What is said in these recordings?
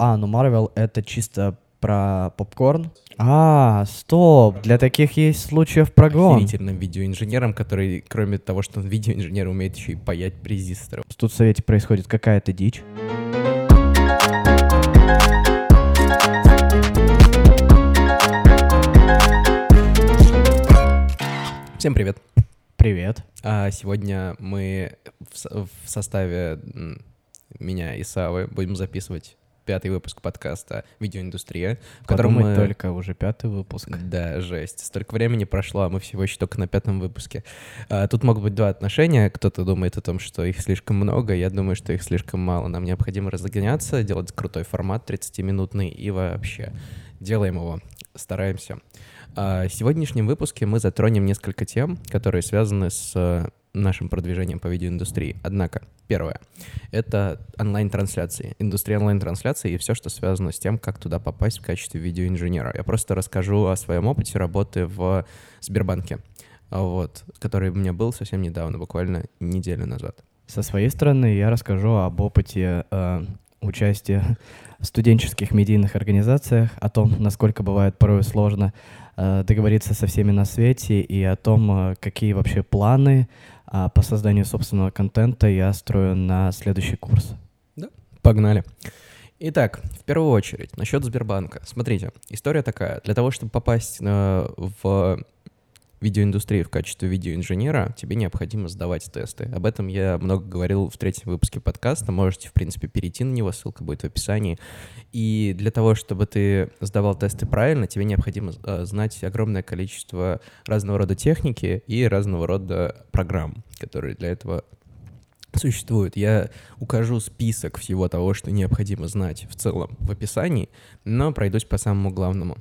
А, ну Marvel это чисто про попкорн. А, стоп, для таких есть случаев прогон. Охерительным видеоинженером, который, кроме того, что он видеоинженер, умеет еще и паять резисторы. Тут в Совете происходит какая-то дичь. Всем привет. Привет. А сегодня мы в, в составе меня и Савы будем записывать пятый выпуск подкаста «Видеоиндустрия», в котором Подумать мы... только уже пятый выпуск. Да, жесть. Столько времени прошло, а мы всего еще только на пятом выпуске. А, тут могут быть два отношения. Кто-то думает о том, что их слишком много, я думаю, что их слишком мало. Нам необходимо разгоняться, делать крутой формат 30-минутный и вообще делаем его, стараемся. А, в сегодняшнем выпуске мы затронем несколько тем, которые связаны с э, нашим продвижением по видеоиндустрии. Однако, первое — это онлайн-трансляции, индустрия онлайн-трансляций и все, что связано с тем, как туда попасть в качестве видеоинженера. Я просто расскажу о своем опыте работы в Сбербанке, вот, который у меня был совсем недавно, буквально неделю назад. Со своей стороны я расскажу об опыте э, участия в студенческих медийных организациях, о том, насколько бывает порой сложно э, договориться со всеми на свете и о том, э, какие вообще планы э, по созданию собственного контента я строю на следующий курс. Погнали. Итак, в первую очередь, насчет Сбербанка. Смотрите, история такая. Для того, чтобы попасть э, в видеоиндустрию в качестве видеоинженера, тебе необходимо сдавать тесты. Об этом я много говорил в третьем выпуске подкаста. Можете, в принципе, перейти на него, ссылка будет в описании. И для того, чтобы ты сдавал тесты правильно, тебе необходимо э, знать огромное количество разного рода техники и разного рода программ, которые для этого существуют. Я укажу список всего того, что необходимо знать в целом в описании, но пройдусь по самому главному.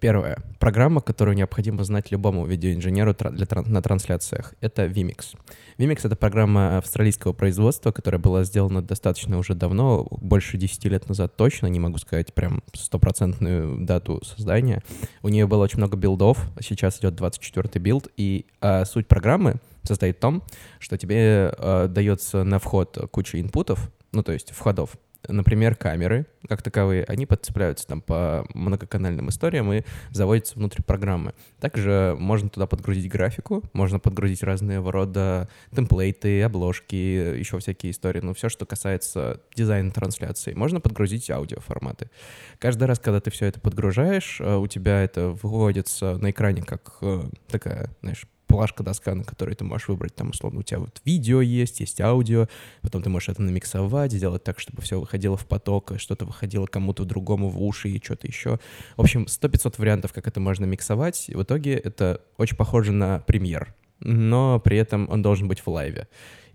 Первое. Программа, которую необходимо знать любому видеоинженеру для на трансляциях, это vMix. vMix — это программа австралийского производства, которая была сделана достаточно уже давно, больше 10 лет назад точно, не могу сказать прям стопроцентную дату создания. У нее было очень много билдов, сейчас идет 24-й билд, и а, суть программы состоит в том, что тебе э, дается на вход куча input ов, ну, то есть входов. Например, камеры, как таковые, они подцепляются там по многоканальным историям и заводятся внутрь программы. Также можно туда подгрузить графику, можно подгрузить разные рода темплейты, обложки, еще всякие истории, ну, все, что касается дизайна трансляции. Можно подгрузить аудиоформаты. Каждый раз, когда ты все это подгружаешь, э, у тебя это выводится на экране как э, такая, знаешь, плашка, доска, на которой ты можешь выбрать, там, условно, у тебя вот видео есть, есть аудио, потом ты можешь это намиксовать, сделать так, чтобы все выходило в поток, что-то выходило кому-то другому в уши и что-то еще. В общем, 100-500 вариантов, как это можно миксовать, и в итоге это очень похоже на премьер, но при этом он должен быть в лайве.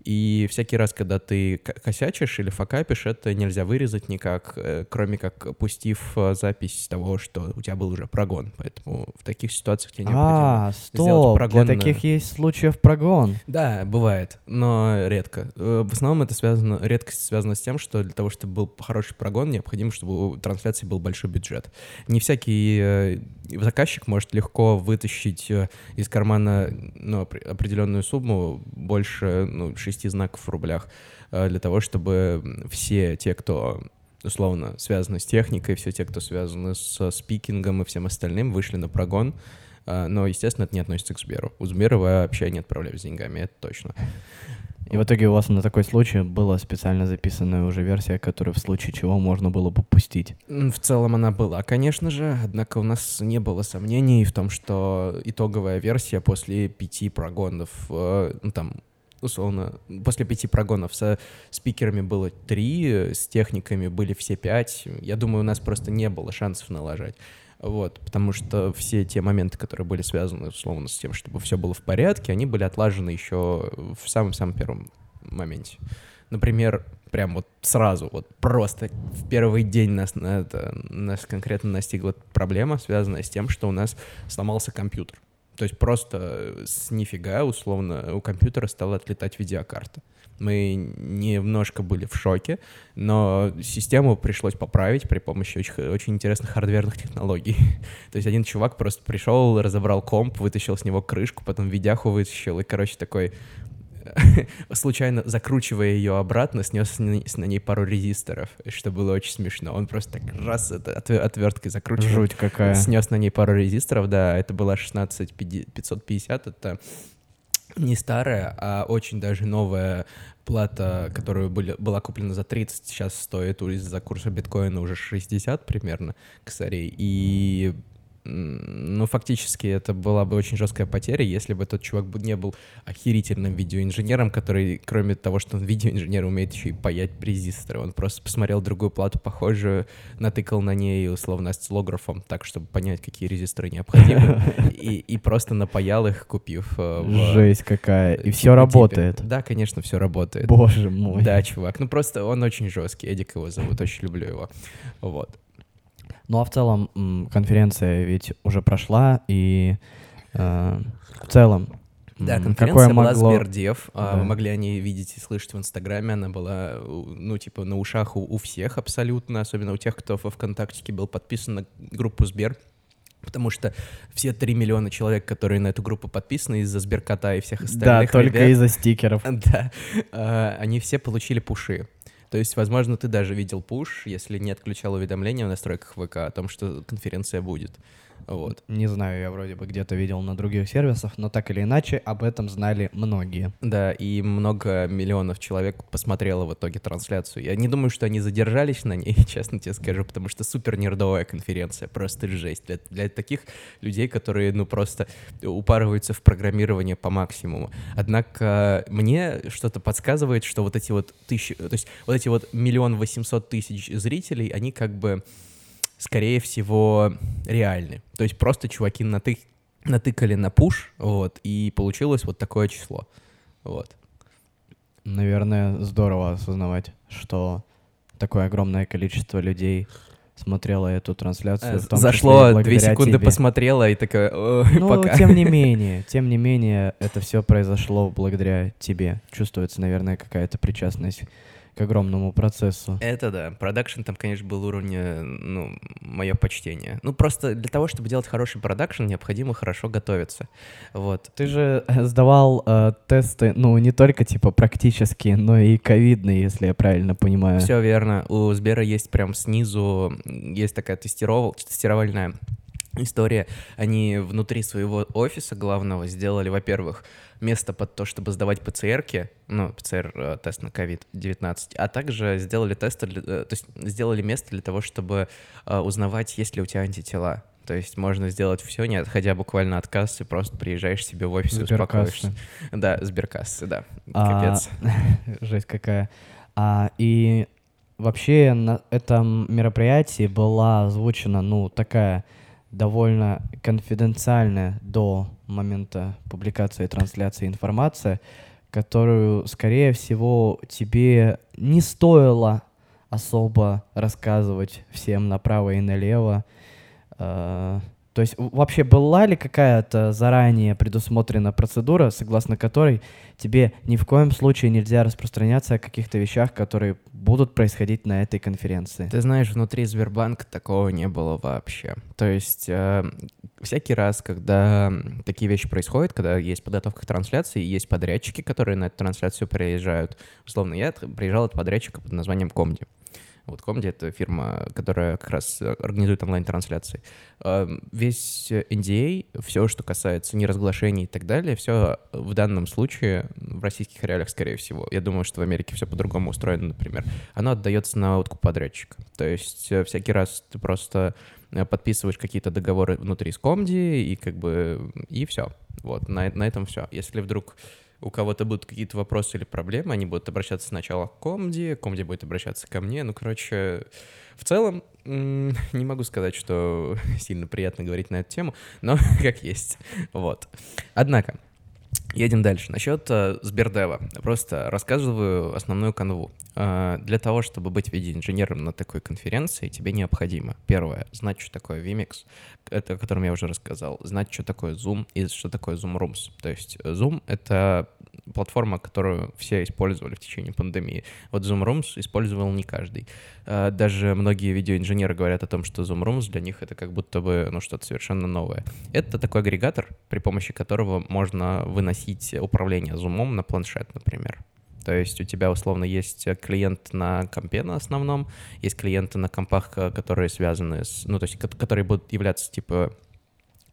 И всякий раз, когда ты косячишь или факапишь, это нельзя вырезать никак, э, кроме как пустив э, запись того, что у тебя был уже прогон. Поэтому в таких ситуациях тебе необходимо А, сделать стоп, для прогон на- таких есть случаев прогон. да, бывает, но редко. Э, В основном это связано, редкость связана с тем, что для того, чтобы был хороший прогон, необходимо, чтобы у трансляции был большой бюджет. Не всякий э, заказчик может легко вытащить э, из кармана ну, опре- определенную сумму, больше ну, шести знаков в рублях, э, для того, чтобы все те, кто условно связаны с техникой, все те, кто связаны с спикингом и всем остальным, вышли на прогон, а, но, естественно, это не относится к Сберу. У Сбера вообще не отправляют с деньгами, это точно. И в итоге у вас на такой случай была специально записанная уже версия, которую в случае чего можно было бы пустить. В целом она была, конечно же, однако у нас не было сомнений в том, что итоговая версия после пяти прогонов, э, ну там, условно, после пяти прогонов со спикерами было три, с техниками были все пять. Я думаю, у нас просто не было шансов налажать. Вот, потому что все те моменты, которые были связаны, условно, с тем, чтобы все было в порядке, они были отлажены еще в самом-самом первом моменте. Например, прям вот сразу, вот просто в первый день нас, на это, нас конкретно настигла проблема, связанная с тем, что у нас сломался компьютер. То есть просто с нифига, условно, у компьютера стала отлетать видеокарта. Мы немножко были в шоке, но систему пришлось поправить при помощи очень, очень интересных хардверных технологий. То есть один чувак просто пришел, разобрал комп, вытащил с него крышку, потом видяху вытащил, и, короче, такой случайно закручивая ее обратно, снес на ней пару резисторов, что было очень смешно. Он просто так раз это отве- отверткой закручивал. Жуть какая. Снес на ней пару резисторов, да, это была 16550, это не старая, а очень даже новая плата, которая были, была куплена за 30, сейчас стоит из-за курса биткоина уже 60 примерно косарей. И ну, фактически это была бы очень жесткая потеря, если бы тот чувак не был охерительным видеоинженером, который, кроме того, что он видеоинженер, умеет еще и паять резисторы. Он просто посмотрел другую плату похожую, натыкал на ней условно осциллографом так, чтобы понять, какие резисторы необходимы, и, и просто напаял их, купив э, в Жесть какая. И все финотипе. работает. Да, конечно, все работает. Боже мой. Да, чувак. Ну просто он очень жесткий. Эдик его зовут, очень люблю его. Вот. Ну а в целом конференция ведь уже прошла, и э, в целом Да, конференция какое была могло... Сбердев. а, Да. Вы могли о ней видеть и слышать в Инстаграме. Она была, ну, типа, на ушах у, у всех абсолютно, особенно у тех, кто во ВКонтактике был подписан на группу Сбер. Потому что все 3 миллиона человек, которые на эту группу подписаны из-за Сберкота и всех Да, остальных только ребят, из-за стикеров. Да, а, они все получили пуши. То есть, возможно, ты даже видел пуш, если не отключал уведомления в настройках ВК о том, что конференция будет. Вот. Не знаю, я вроде бы где-то видел на других сервисах, но так или иначе об этом знали многие. Да, и много миллионов человек посмотрело в итоге трансляцию. Я не думаю, что они задержались на ней, честно тебе скажу, потому что супер нердовая конференция, просто жесть. Для, для таких людей, которые, ну, просто упарываются в программирование по максимуму. Однако мне что-то подсказывает, что вот эти вот тысячи, то есть вот эти вот миллион восемьсот тысяч зрителей, они как бы, скорее всего, реальны. То есть просто чуваки натык, натыкали на пуш, вот, и получилось вот такое число. Вот. Наверное, здорово осознавать, что такое огромное количество людей смотрело эту трансляцию. в том числе и Э, Зашло, две секунды тебе. посмотрела и такая, «Ой, Ну, пока. тем не менее, тем не менее, это все произошло благодаря тебе. Чувствуется, наверное, какая-то причастность к огромному процессу. Это да. Продакшн там, конечно, был уровня, ну, мое почтение. Ну, просто для того, чтобы делать хороший продакшн, необходимо хорошо готовиться. Вот. Ты же э, сдавал э, тесты, ну, не только типа практические, но и ковидные, если я правильно понимаю. Все верно. У Сбера есть прям снизу, есть такая тестировал, тестировальная история. Они внутри своего офиса главного сделали, во-первых, место под то, чтобы сдавать ПЦРки, ну, ПЦР-тест на COVID-19, а также сделали тесты, для- э, то есть сделали место для того, чтобы э, узнавать, есть ли у тебя антитела. То есть можно сделать все, не отходя буквально от кассы, просто приезжаешь себе в офис и успокоишься. Да, Сберкассы, да. А, Капец. Жесть какая. А, и вообще на этом мероприятии была озвучена, ну, такая довольно конфиденциальная до момента публикации и трансляции информация, которую, скорее всего, тебе не стоило особо рассказывать всем направо и налево. То есть вообще была ли какая-то заранее предусмотрена процедура, согласно которой тебе ни в коем случае нельзя распространяться о каких-то вещах, которые будут происходить на этой конференции? Ты знаешь, внутри Сбербанка такого не было вообще. То есть э, всякий раз, когда такие вещи происходят, когда есть подготовка к трансляции, есть подрядчики, которые на эту трансляцию приезжают. Условно, я приезжал от подрядчика под названием Комди. Вот Комди — это фирма, которая как раз э, организует онлайн-трансляции. Э, Весь NDA, все, что касается неразглашений и так далее, все в данном случае, в российских реалиях, скорее всего, я думаю, что в Америке все по-другому устроено, например, оно отдается на откуп подрядчика. То есть э, всякий раз ты просто э, подписываешь какие-то договоры внутри с Комди, и как бы, и все. Вот, на, на этом все. Если вдруг у кого-то будут какие-то вопросы или проблемы, они будут обращаться сначала к Комди, Комди будет обращаться ко мне. Ну, короче, в целом, не могу сказать, что сильно приятно говорить на эту тему, но как есть. Вот. Однако, едем дальше. Насчет э, Сбердева. Просто рассказываю основную канву. Э, для того, чтобы быть видеоинженером на такой конференции, тебе необходимо, первое, знать, что такое Vimix, это, о котором я уже рассказал, знать, что такое Zoom и что такое Zoom Rooms. То есть э, Zoom — это платформа, которую все использовали в течение пандемии. Вот Zoom Rooms использовал не каждый. А, даже многие видеоинженеры говорят о том, что Zoom Rooms для них это как будто бы ну, что-то совершенно новое. Это такой агрегатор, при помощи которого можно выносить управление Zoom на планшет, например. То есть у тебя условно есть клиент на компе на основном, есть клиенты на компах, которые связаны с, ну то есть которые будут являться типа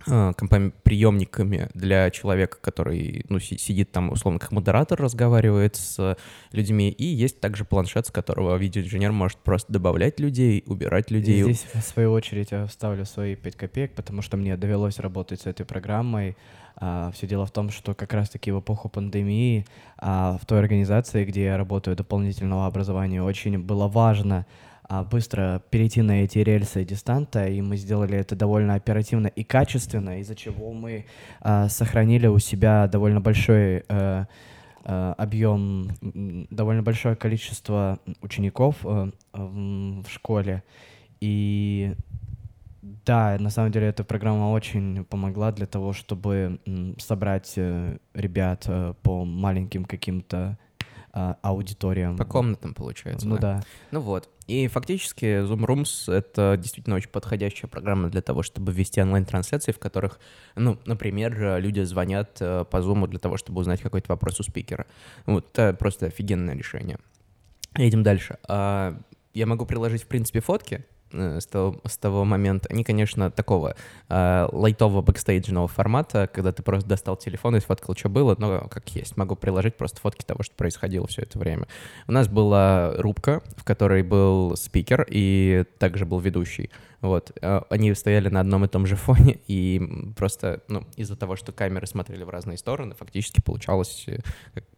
а, компами приемниками для человека, который ну, сидит там, условно, как модератор, разговаривает с людьми. И есть также планшет, с которого видеоинженер может просто добавлять людей, убирать людей. И здесь, в свою очередь, я вставлю свои 5 копеек, потому что мне довелось работать с этой программой. А, все дело в том, что как раз-таки в эпоху пандемии а, в той организации, где я работаю дополнительного образования, очень было важно быстро перейти на эти рельсы дистанта, и мы сделали это довольно оперативно и качественно, из-за чего мы а, сохранили у себя довольно большой а, а, объем, довольно большое количество учеников а, в школе. И да, на самом деле эта программа очень помогла для того, чтобы собрать э, ребят э, по маленьким каким-то а, аудиториям. По комнатам, получается. Ну да. да. Ну вот. И фактически Zoom Rooms — это действительно очень подходящая программа для того, чтобы вести онлайн-трансляции, в которых, ну, например, люди звонят э, по Zoom для того, чтобы узнать какой-то вопрос у спикера. Вот, это просто офигенное решение. Едем дальше. А, я могу приложить, в принципе, фотки, с того, с того момента. Они, конечно, такого э, лайтового бэкстейджного формата, когда ты просто достал телефон и сфоткал, что было, но как есть. Могу приложить просто фотки того, что происходило все это время. У нас была рубка, в которой был спикер и также был ведущий. Вот. Э, они стояли на одном и том же фоне, и просто, ну, из-за того, что камеры смотрели в разные стороны, фактически получалась э,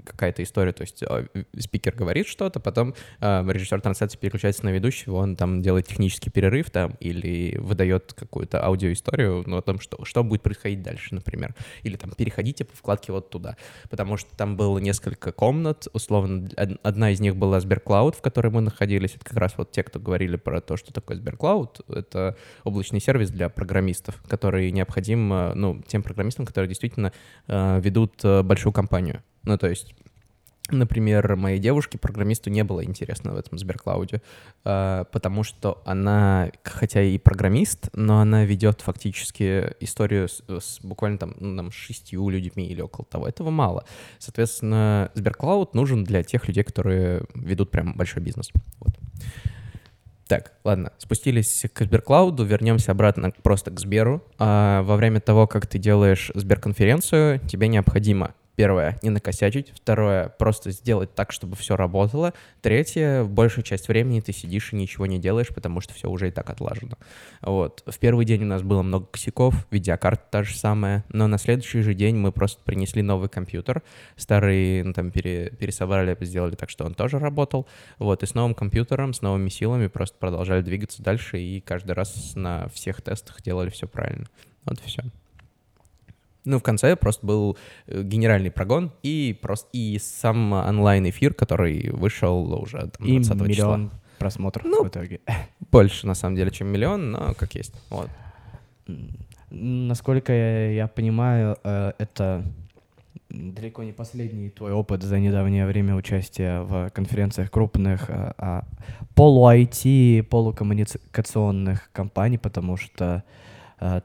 какая-то история. То есть э, спикер говорит что-то, потом режиссер трансляции переключается на ведущего, он там делает технический перерыв там или выдает какую-то аудиоисторию, ну, о том, что, что будет происходить дальше, например. Или там переходите по вкладке вот туда. Потому что там было несколько комнат, условно, одна из них была Сберклауд, в которой мы находились. Это как раз вот те, кто говорили про то, что такое Сберклауд. Это облачный сервис для программистов, который необходим, э, ну, тем программистам, которые действительно э, ведут э, большую компанию. Ну, то есть Например, моей девушке, программисту, не было интересно в этом Сберклауде, потому что она, хотя и программист, но она ведет фактически историю с, с буквально там, ну, там шестью людьми или около того. Этого мало. Соответственно, Сберклауд нужен для тех людей, которые ведут прям большой бизнес. Вот. Так, ладно, спустились к Сберклауду, вернемся обратно просто к Сберу. А, во время того, как ты делаешь Сберконференцию, тебе необходимо Первое, не накосячить. Второе, просто сделать так, чтобы все работало. Третье, большую часть времени ты сидишь и ничего не делаешь, потому что все уже и так отлажено. Вот. В первый день у нас было много косяков, видеокарта та же самая, но на следующий же день мы просто принесли новый компьютер, старый, ну, там, пере, пересобрали, сделали так, что он тоже работал. Вот, и с новым компьютером, с новыми силами просто продолжали двигаться дальше, и каждый раз на всех тестах делали все правильно. Вот и все. Ну, в конце просто был э, генеральный прогон и просто и сам онлайн-эфир, который вышел уже там, 20 и миллион числа. просмотров ну, в итоге. Больше, на самом деле, чем миллион, но как есть. Вот. Насколько я, я понимаю, э, это далеко не последний твой опыт за недавнее время участия в конференциях крупных а, а полу-IT, полукоммуникационных компаний, потому что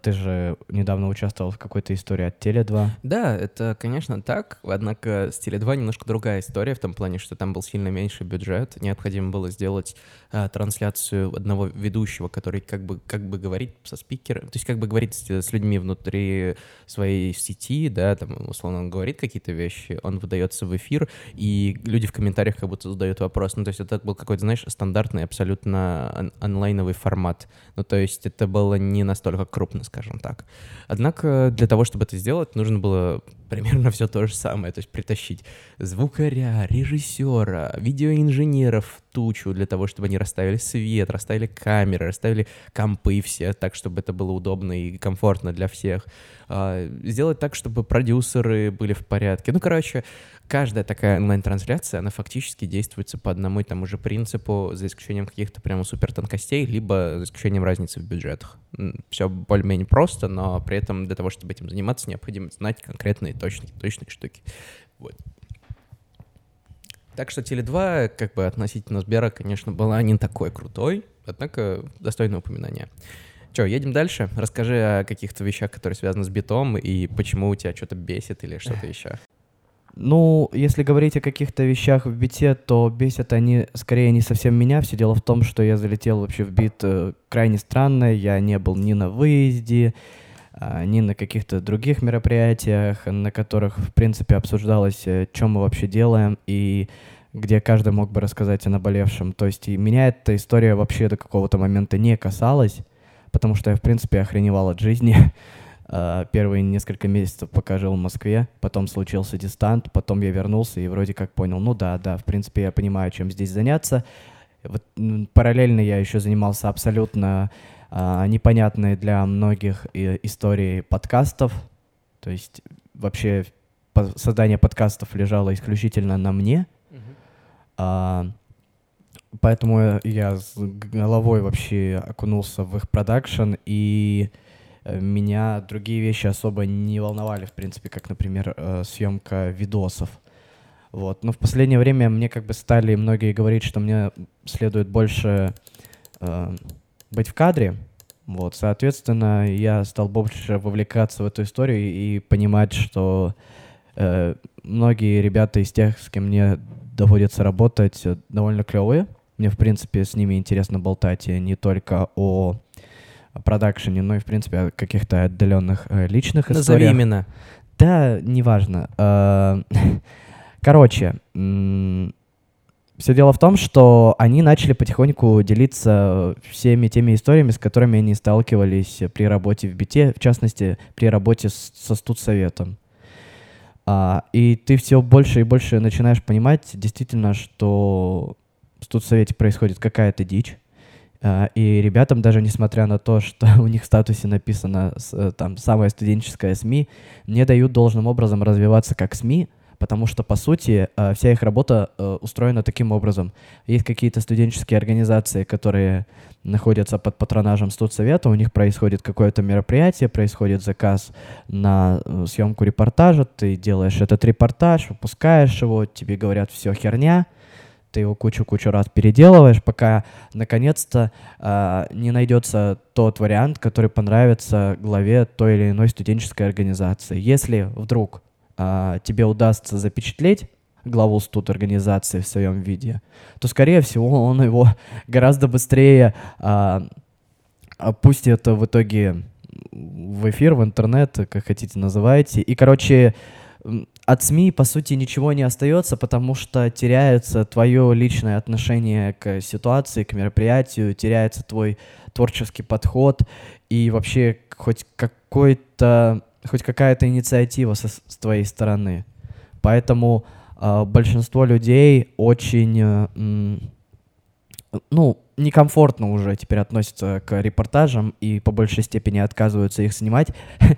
ты же недавно участвовал в какой-то истории от Теле2. Да, это, конечно, так. Однако с Теле2 немножко другая история в том плане, что там был сильно меньший бюджет. Необходимо было сделать а, трансляцию одного ведущего, который как бы, как бы говорит со спикером, то есть как бы говорит с, с людьми внутри своей сети, да, там, условно, он говорит какие-то вещи, он выдается в эфир, и люди в комментариях как будто задают вопрос. Ну, то есть это был какой-то, знаешь, стандартный абсолютно он- онлайновый формат. Ну, то есть это было не настолько круто крупно, скажем так. Однако для того, чтобы это сделать, нужно было примерно все то же самое, то есть притащить звукаря, режиссера, видеоинженеров тучу для того, чтобы они расставили свет, расставили камеры, расставили компы все так, чтобы это было удобно и комфортно для всех. А, сделать так, чтобы продюсеры были в порядке. Ну, короче, каждая такая онлайн-трансляция, она фактически действуется по одному и тому же принципу, за исключением каких-то прямо супер тонкостей, либо за исключением разницы в бюджетах. Все более-менее просто, но при этом для того, чтобы этим заниматься, необходимо знать конкретные точные, точные штуки. Вот. Так что Теле2, как бы относительно Сбера, конечно, была не такой крутой, однако достойное упоминание. Че, едем дальше? Расскажи о каких-то вещах, которые связаны с битом, и почему у тебя что-то бесит или что-то еще. Ну, если говорить о каких-то вещах в бите, то бесят они скорее не совсем меня. Все дело в том, что я залетел вообще в бит э, крайне странно. Я не был ни на выезде, ни на каких-то других мероприятиях, на которых, в принципе, обсуждалось, э, что мы вообще делаем и где каждый мог бы рассказать о наболевшем. То есть и меня эта история вообще до какого-то момента не касалась, потому что я, в принципе, охреневал от жизни. Uh, первые несколько месяцев пока жил в Москве, потом случился дистант, потом я вернулся и вроде как понял, ну да, да, в принципе, я понимаю, чем здесь заняться. Вот, параллельно я еще занимался абсолютно uh, непонятной для многих и, историей подкастов, то есть вообще создание подкастов лежало исключительно на мне, uh, поэтому я с головой вообще окунулся в их продакшн и Э, меня другие вещи особо не волновали, в принципе, как, например, э, съемка видосов. Вот. Но в последнее время мне как бы стали многие говорить, что мне следует больше э, быть в кадре. Вот, соответственно, я стал больше вовлекаться в эту историю и понимать, что э, многие ребята из тех, с кем мне доводится работать, довольно клевые. Мне, в принципе, с ними интересно болтать не только о продакшене, но и, в принципе, о каких-то отдаленных э, личных Назови историях. именно. Да, неважно. Э, короче, все дело в том, что они начали потихоньку делиться всеми теми историями, с которыми они сталкивались при работе в БИТе, в частности, при работе со студсоветом. А, и ты все больше и больше начинаешь понимать действительно, что в студсовете происходит какая-то дичь, а, и ребятам, даже несмотря на то, что у них в статусе написано э, там самая студенческая СМИ, не дают должным образом развиваться как СМИ, потому что, по сути, э, вся их работа э, устроена таким образом. Есть какие-то студенческие организации, которые находятся под патронажем студсовета, у них происходит какое-то мероприятие, происходит заказ на съемку репортажа, ты делаешь этот репортаж, выпускаешь его, тебе говорят, все херня, ты его кучу-кучу раз переделываешь, пока наконец-то э, не найдется тот вариант, который понравится главе той или иной студенческой организации. Если вдруг э, тебе удастся запечатлеть главу студ организации в своем виде, то, скорее всего, он его гораздо быстрее э, опустит в итоге в эфир, в интернет, как хотите называйте. И, короче, от СМИ, по сути, ничего не остается, потому что теряется твое личное отношение к ситуации, к мероприятию, теряется твой творческий подход и вообще хоть какой-то, хоть какая-то инициатива со, с твоей стороны. Поэтому э, большинство людей очень, э, ну, некомфортно уже теперь относятся к репортажам и по большей степени отказываются их снимать.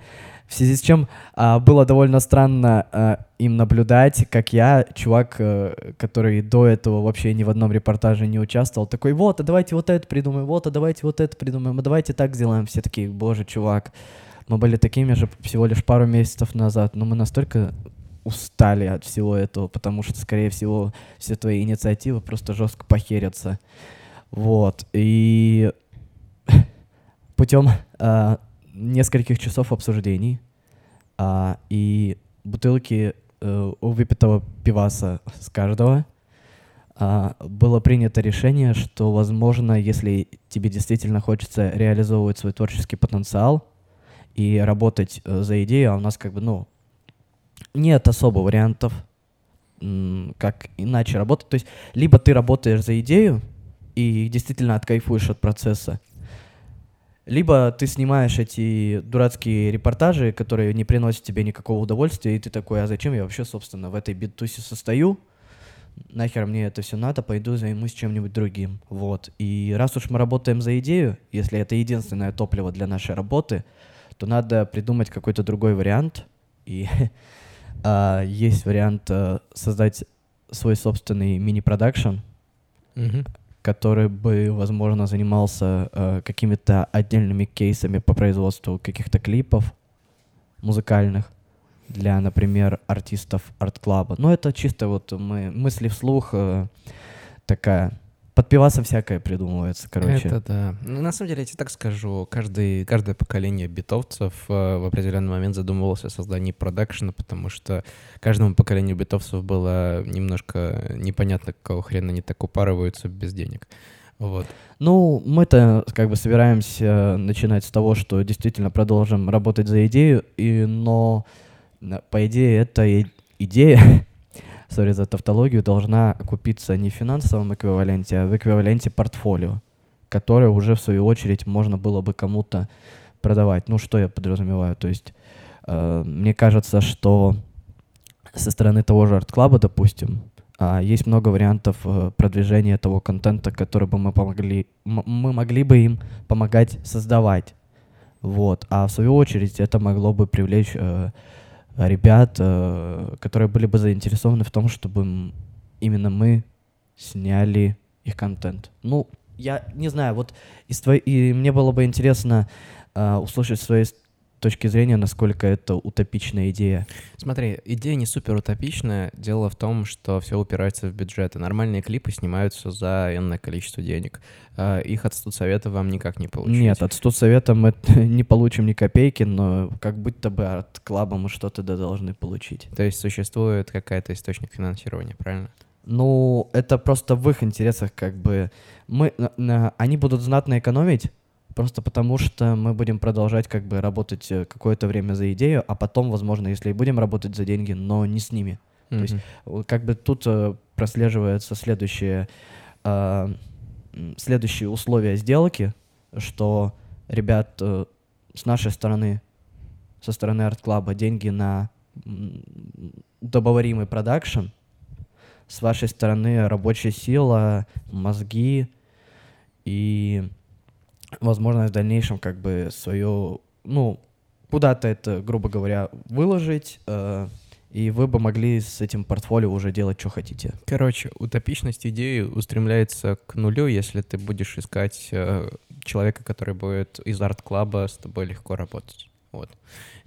В связи с чем а, было довольно странно а, им наблюдать, как я, чувак, а, который до этого вообще ни в одном репортаже не участвовал, такой, вот, а давайте вот это придумаем, вот, а давайте вот это придумаем, а давайте так сделаем. Все такие, боже, чувак, мы были такими же всего лишь пару месяцев назад, но мы настолько устали от всего этого, потому что, скорее всего, все твои инициативы просто жестко похерятся. Вот, и путем а, нескольких часов обсуждений а, и бутылки э, выпитого пиваса с каждого, а, было принято решение, что, возможно, если тебе действительно хочется реализовывать свой творческий потенциал и работать э, за идею, а у нас как бы, ну, нет особо вариантов, как иначе работать. То есть, либо ты работаешь за идею и действительно откайфуешь от процесса, либо ты снимаешь эти дурацкие репортажи, которые не приносят тебе никакого удовольствия, и ты такой, а зачем я вообще, собственно, в этой битусе состою? Нахер мне это все надо, пойду займусь чем-нибудь другим. Вот. И раз уж мы работаем за идею, если это единственное топливо для нашей работы, то надо придумать какой-то другой вариант. И а, есть вариант а, создать свой собственный мини-продакшн, mm-hmm который бы, возможно, занимался э, какими-то отдельными кейсами по производству каких-то клипов музыкальных. для, например, артистов арт-клаба. Но это чисто вот мы мысли вслух э, такая подпиваться всякое придумывается, короче. Это да. Ну, на самом деле, я тебе так скажу, каждый, каждое поколение битовцев э, в определенный момент задумывалось о создании продакшена, потому что каждому поколению битовцев было немножко непонятно, какого хрена они так упарываются без денег. Вот. Ну, мы-то как бы собираемся начинать с того, что действительно продолжим работать за идею, и, но по идее это и идея, сори за тавтологию, должна окупиться не в финансовом эквиваленте, а в эквиваленте портфолио, которое уже, в свою очередь, можно было бы кому-то продавать. Ну, что я подразумеваю? То есть, э, мне кажется, что со стороны того же арт-клаба, допустим, э, есть много вариантов э, продвижения того контента, который бы мы помогли, мы могли бы им помогать создавать. Вот. А в свою очередь это могло бы привлечь э, ребят, э, которые были бы заинтересованы в том, чтобы именно мы сняли их контент. Ну, я не знаю, вот из твоей... И мне было бы интересно э, услышать с твоей точки зрения, насколько это утопичная идея? Смотри, идея не супер утопичная. Дело в том, что все упирается в бюджеты. Нормальные клипы снимаются за энное количество денег. А их от студсовета вам никак не получить. Нет, от студсовета мы не получим ни копейки, но как будто бы от клаба мы что-то должны получить. То есть существует какая-то источник финансирования, правильно? Ну, это просто в их интересах, как бы мы, они будут знатно экономить, Просто потому что мы будем продолжать как бы работать э, какое-то время за идею, а потом, возможно, если и будем работать за деньги, но не с ними. Mm-hmm. То есть как бы тут э, прослеживается следующее, э, следующие условия сделки, что ребят э, с нашей стороны, со стороны арт-клаба деньги на удобоваримый продакшн, с вашей стороны рабочая сила, мозги и возможность в дальнейшем как бы свое, ну, куда-то это, грубо говоря, выложить, э, и вы бы могли с этим портфолио уже делать, что хотите. Короче, утопичность идеи устремляется к нулю, если ты будешь искать э, человека, который будет из арт-клаба с тобой легко работать. Вот.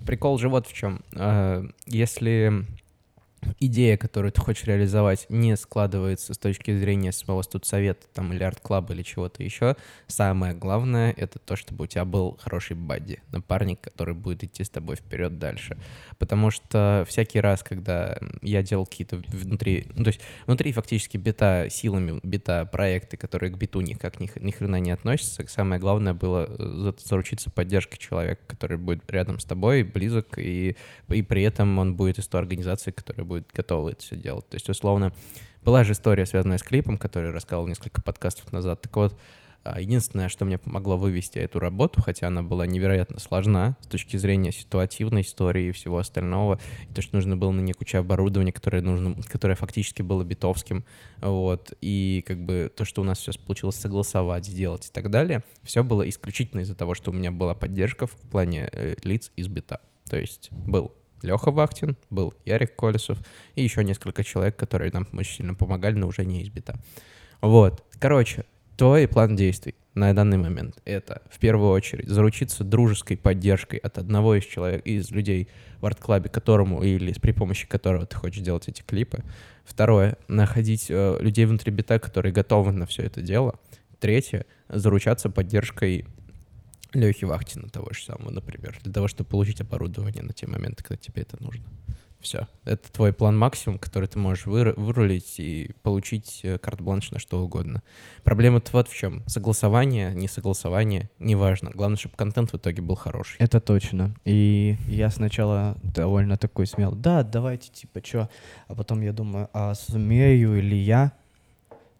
Прикол же вот в чем. Э, если идея, которую ты хочешь реализовать, не складывается с точки зрения самого студсовета там, или арт-клаба или чего-то еще, самое главное — это то, чтобы у тебя был хороший бадди, напарник, который будет идти с тобой вперед дальше. Потому что всякий раз, когда я делал какие-то внутри, ну, то есть внутри фактически бита силами, бита проекты, которые к биту никак ни, ни хрена не относятся, самое главное было э, заручиться поддержкой человека, который будет рядом с тобой, близок, и, и при этом он будет из той организации, которая будет будет готова это все делать. То есть, условно, была же история, связанная с клипом, который рассказывал несколько подкастов назад. Так вот, а, единственное, что мне помогло вывести эту работу, хотя она была невероятно сложна с точки зрения ситуативной истории и всего остального, и то, что нужно было на ней куча оборудования, которое, нужно, которое фактически было битовским, вот, и как бы то, что у нас сейчас получилось согласовать, сделать и так далее, все было исключительно из-за того, что у меня была поддержка в плане э, лиц из бита. То есть был Леха Вахтин, был Ярик Колесов и еще несколько человек, которые нам очень сильно помогали, но уже не избита. Вот. Короче, твой план действий на данный момент — это, в первую очередь, заручиться дружеской поддержкой от одного из человек, из людей в арт-клабе, которому или при помощи которого ты хочешь делать эти клипы. Второе — находить э, людей внутри бита, которые готовы на все это дело. Третье — заручаться поддержкой Лехи Вахтина того же самого, например, для того, чтобы получить оборудование на те моменты, когда тебе это нужно. Все. Это твой план максимум, который ты можешь вырулить и получить э, карт-бланш на что угодно. Проблема-то вот в чем. Согласование, не согласование, неважно. Главное, чтобы контент в итоге был хороший. Это точно. И я сначала довольно такой смел. Да, давайте, типа, что? А потом я думаю, а сумею ли я,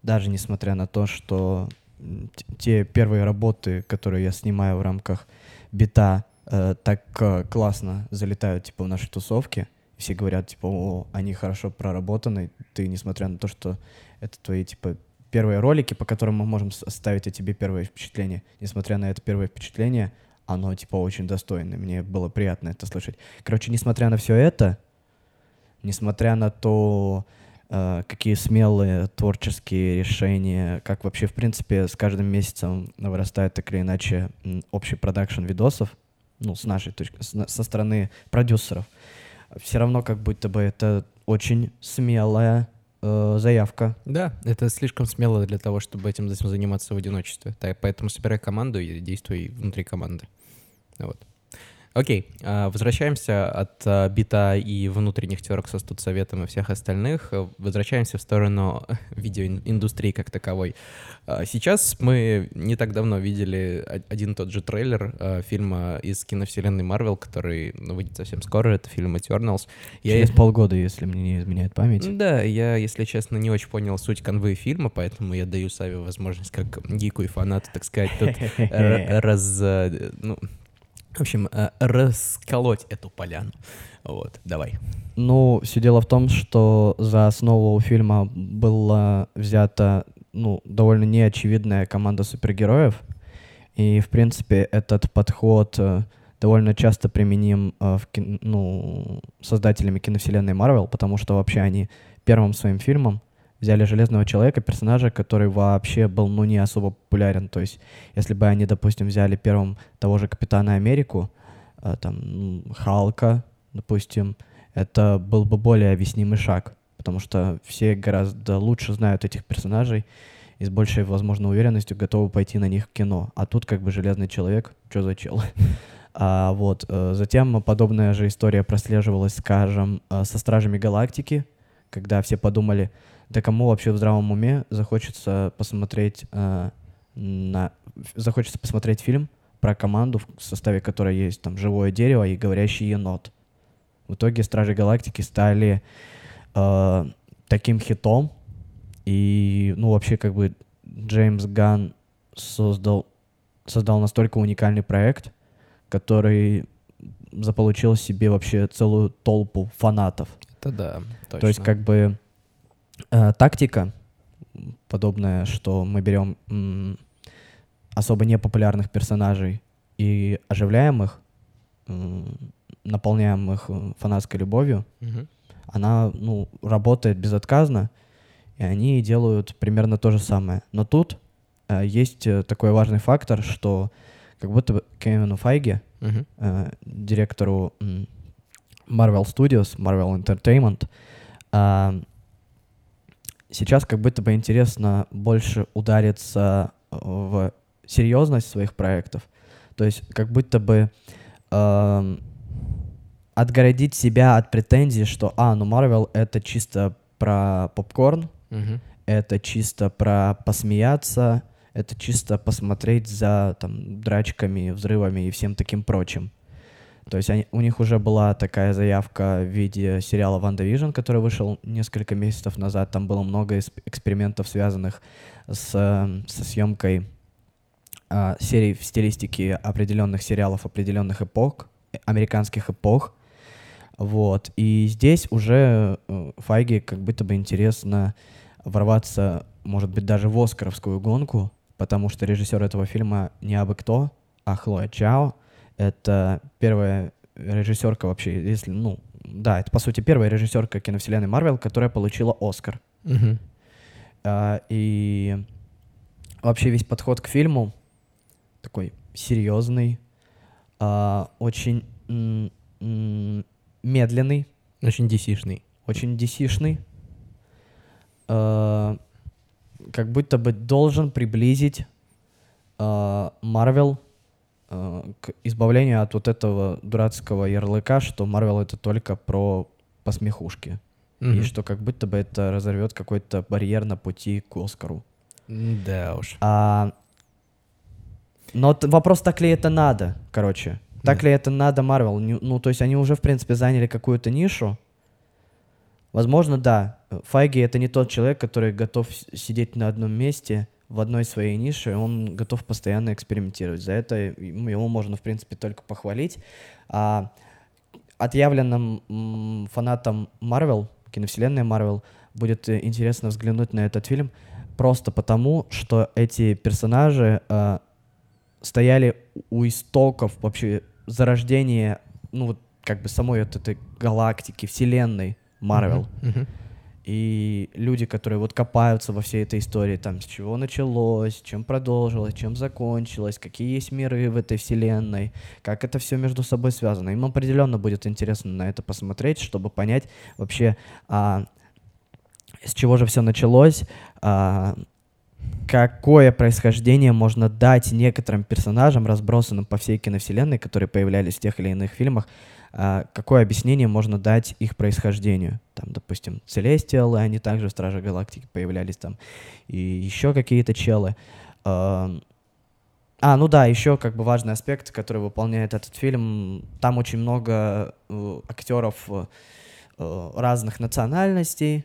даже несмотря на то, что те первые работы, которые я снимаю в рамках бита, э, так э, классно залетают, типа, в наши тусовки. Все говорят, типа, о, они хорошо проработаны. Ты, несмотря на то, что это твои, типа, первые ролики, по которым мы можем оставить о тебе первое впечатление, несмотря на это первое впечатление, оно, типа, очень достойное. Мне было приятно это слышать. Короче, несмотря на все это, несмотря на то, какие смелые творческие решения, как вообще, в принципе, с каждым месяцем вырастает так или иначе общий продакшн видосов, ну, с нашей точки, со стороны продюсеров. все равно как будто бы это очень смелая э, заявка. Да, это слишком смело для того, чтобы этим заниматься в одиночестве. Так, поэтому собирай команду и действуй внутри команды. Вот. Окей, а, возвращаемся от а, бита и внутренних терок со студсоветом и всех остальных. Возвращаемся в сторону видеоиндустрии как таковой. А, сейчас мы не так давно видели один и тот же трейлер фильма из киновселенной Марвел, который ну, выйдет совсем скоро. Это фильм Eternals. Через я... полгода, если мне не изменяет память. Да, я, если честно, не очень понял суть конвы фильма, поэтому я даю Саве возможность как гику и фанату, так сказать, тут раз... Ну, в общем, э, расколоть эту поляну. Вот, давай. Ну, все дело в том, что за основу фильма была взята, ну, довольно неочевидная команда супергероев. И, в принципе, этот подход э, довольно часто применим э, в кин- ну, создателями киновселенной Марвел, потому что вообще они первым своим фильмом взяли Железного Человека, персонажа, который вообще был, ну, не особо популярен. То есть, если бы они, допустим, взяли первым того же Капитана Америку, э, там, Халка, допустим, это был бы более объяснимый шаг, потому что все гораздо лучше знают этих персонажей и с большей, возможно, уверенностью готовы пойти на них в кино. А тут как бы Железный Человек, что за чел? А, вот. Э, затем подобная же история прослеживалась, скажем, э, со Стражами Галактики, когда все подумали, да кому вообще в здравом уме захочется посмотреть э, на захочется посмотреть фильм про команду, в составе которой есть там живое дерево и говорящий енот. В итоге Стражи Галактики стали э, таким хитом, и ну вообще как бы Джеймс Ган создал создал настолько уникальный проект, который заполучил себе вообще целую толпу фанатов. Это да, точно. То есть как бы тактика подобная, что мы берем м, особо непопулярных персонажей и оживляем их, м, наполняем их э, фанатской любовью, угу. она ну, работает безотказно, и они делают примерно то же самое. Но тут э, есть э, такой важный фактор, что как будто бы Кевину Файге, угу. э, директору м, Marvel Studios, Marvel Entertainment, э, сейчас как будто бы интересно больше удариться в серьезность своих проектов. То есть как будто бы э, отгородить себя от претензий, что, а, ну Marvel это чисто про попкорн, uh-huh. это чисто про посмеяться, это чисто посмотреть за там драчками, взрывами и всем таким прочим. То есть они, у них уже была такая заявка в виде сериала «WandaVision», который вышел несколько месяцев назад. Там было много экспериментов, связанных с, со съемкой э, серий в стилистике определенных сериалов определенных эпох, американских эпох. Вот. И здесь уже э, Файге как будто бы интересно ворваться, может быть, даже в Оскаровскую гонку, потому что режиссер этого фильма не абы кто, а Хлоя Чао — это первая режиссерка вообще, если, ну, да, это, по сути, первая режиссерка киновселенной Марвел, которая получила Оскар. Угу. А, и вообще весь подход к фильму такой серьезный, а, очень м- м- медленный. Очень dc Очень dc а, как будто бы должен приблизить Марвел Э, к избавлению от вот этого дурацкого ярлыка, что Марвел это только про посмехушки. Mm-hmm. И что как будто бы это разорвет какой-то барьер на пути к Оскару. Да уж. А, но вопрос, так ли это надо, короче. Так mm. ли это надо Марвел? Ну, то есть они уже, в принципе, заняли какую-то нишу. Возможно, да. Файги — это не тот человек, который готов сидеть на одном месте в одной своей нише, он готов постоянно экспериментировать. За это его можно, в принципе, только похвалить. А отъявленным фанатам Марвел, киновселенной Марвел, будет э, интересно взглянуть на этот фильм просто потому, что эти персонажи э, стояли у истоков вообще зарождения, ну вот как бы самой вот этой галактики, вселенной Марвел. Uh-huh, uh-huh. И люди, которые вот копаются во всей этой истории, там, с чего началось, чем продолжилось, чем закончилось, какие есть миры в этой вселенной, как это все между собой связано. Им определенно будет интересно на это посмотреть, чтобы понять вообще, а, с чего же все началось, а, какое происхождение можно дать некоторым персонажам, разбросанным по всей киновселенной, которые появлялись в тех или иных фильмах, какое объяснение можно дать их происхождению. Там, допустим, Целестиалы, они также в Страже Галактики появлялись там, и еще какие-то челы. А, а, ну да, еще как бы важный аспект, который выполняет этот фильм, там очень много э, актеров э, разных национальностей,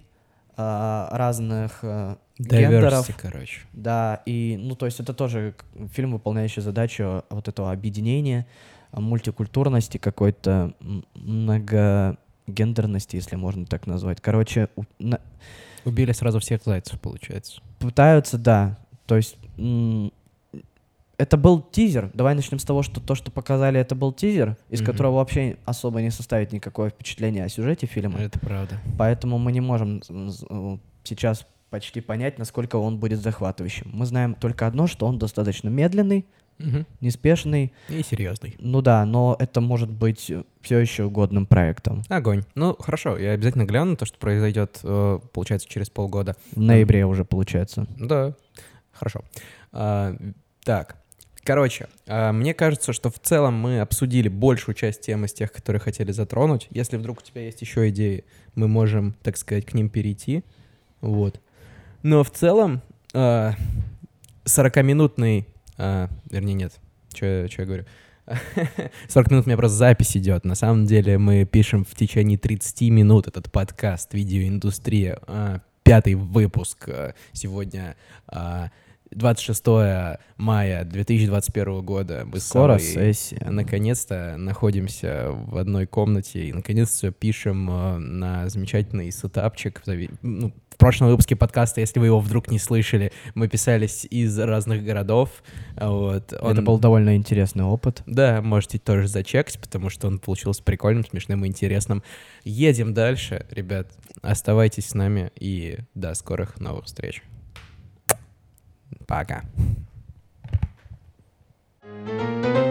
э, разных э, гендеров. короче. Да, и, ну, то есть это тоже фильм, выполняющий задачу вот этого объединения, мультикультурности, какой-то многогендерности, если можно так назвать. Короче, у, на... убили сразу всех зайцев, получается. Пытаются, да. То есть это был тизер. Давай начнем с того, что то, что показали, это был тизер, из mm-hmm. которого вообще особо не составит никакое впечатление о сюжете фильма. Это правда. Поэтому мы не можем сейчас почти понять, насколько он будет захватывающим. Мы знаем только одно, что он достаточно медленный, угу. неспешный. И серьезный. Ну да, но это может быть все еще годным проектом. Огонь. Ну, хорошо, я обязательно гляну то, что произойдет, э, получается, через полгода. В ноябре уже получается. Да, хорошо. А, так, Короче, а, мне кажется, что в целом мы обсудили большую часть темы с тех, которые хотели затронуть. Если вдруг у тебя есть еще идеи, мы можем, так сказать, к ним перейти. Вот. Но в целом 40-минутный а, вернее, нет. Что я говорю? 40 минут у меня просто запись идет. На самом деле мы пишем в течение 30 минут этот подкаст «Видеоиндустрия». А, пятый выпуск. А, сегодня а, 26 мая 2021 года. Мы Скоро сессия. Наконец-то находимся в одной комнате и наконец-то пишем э, на замечательный сетапчик. Ну, прошлом выпуске подкаста, если вы его вдруг не слышали, мы писались из разных городов. Вот. Он... Это был довольно интересный опыт. Да, можете тоже зачекать, потому что он получился прикольным, смешным и интересным. Едем дальше, ребят. Оставайтесь с нами и до скорых новых встреч. Пока. thank you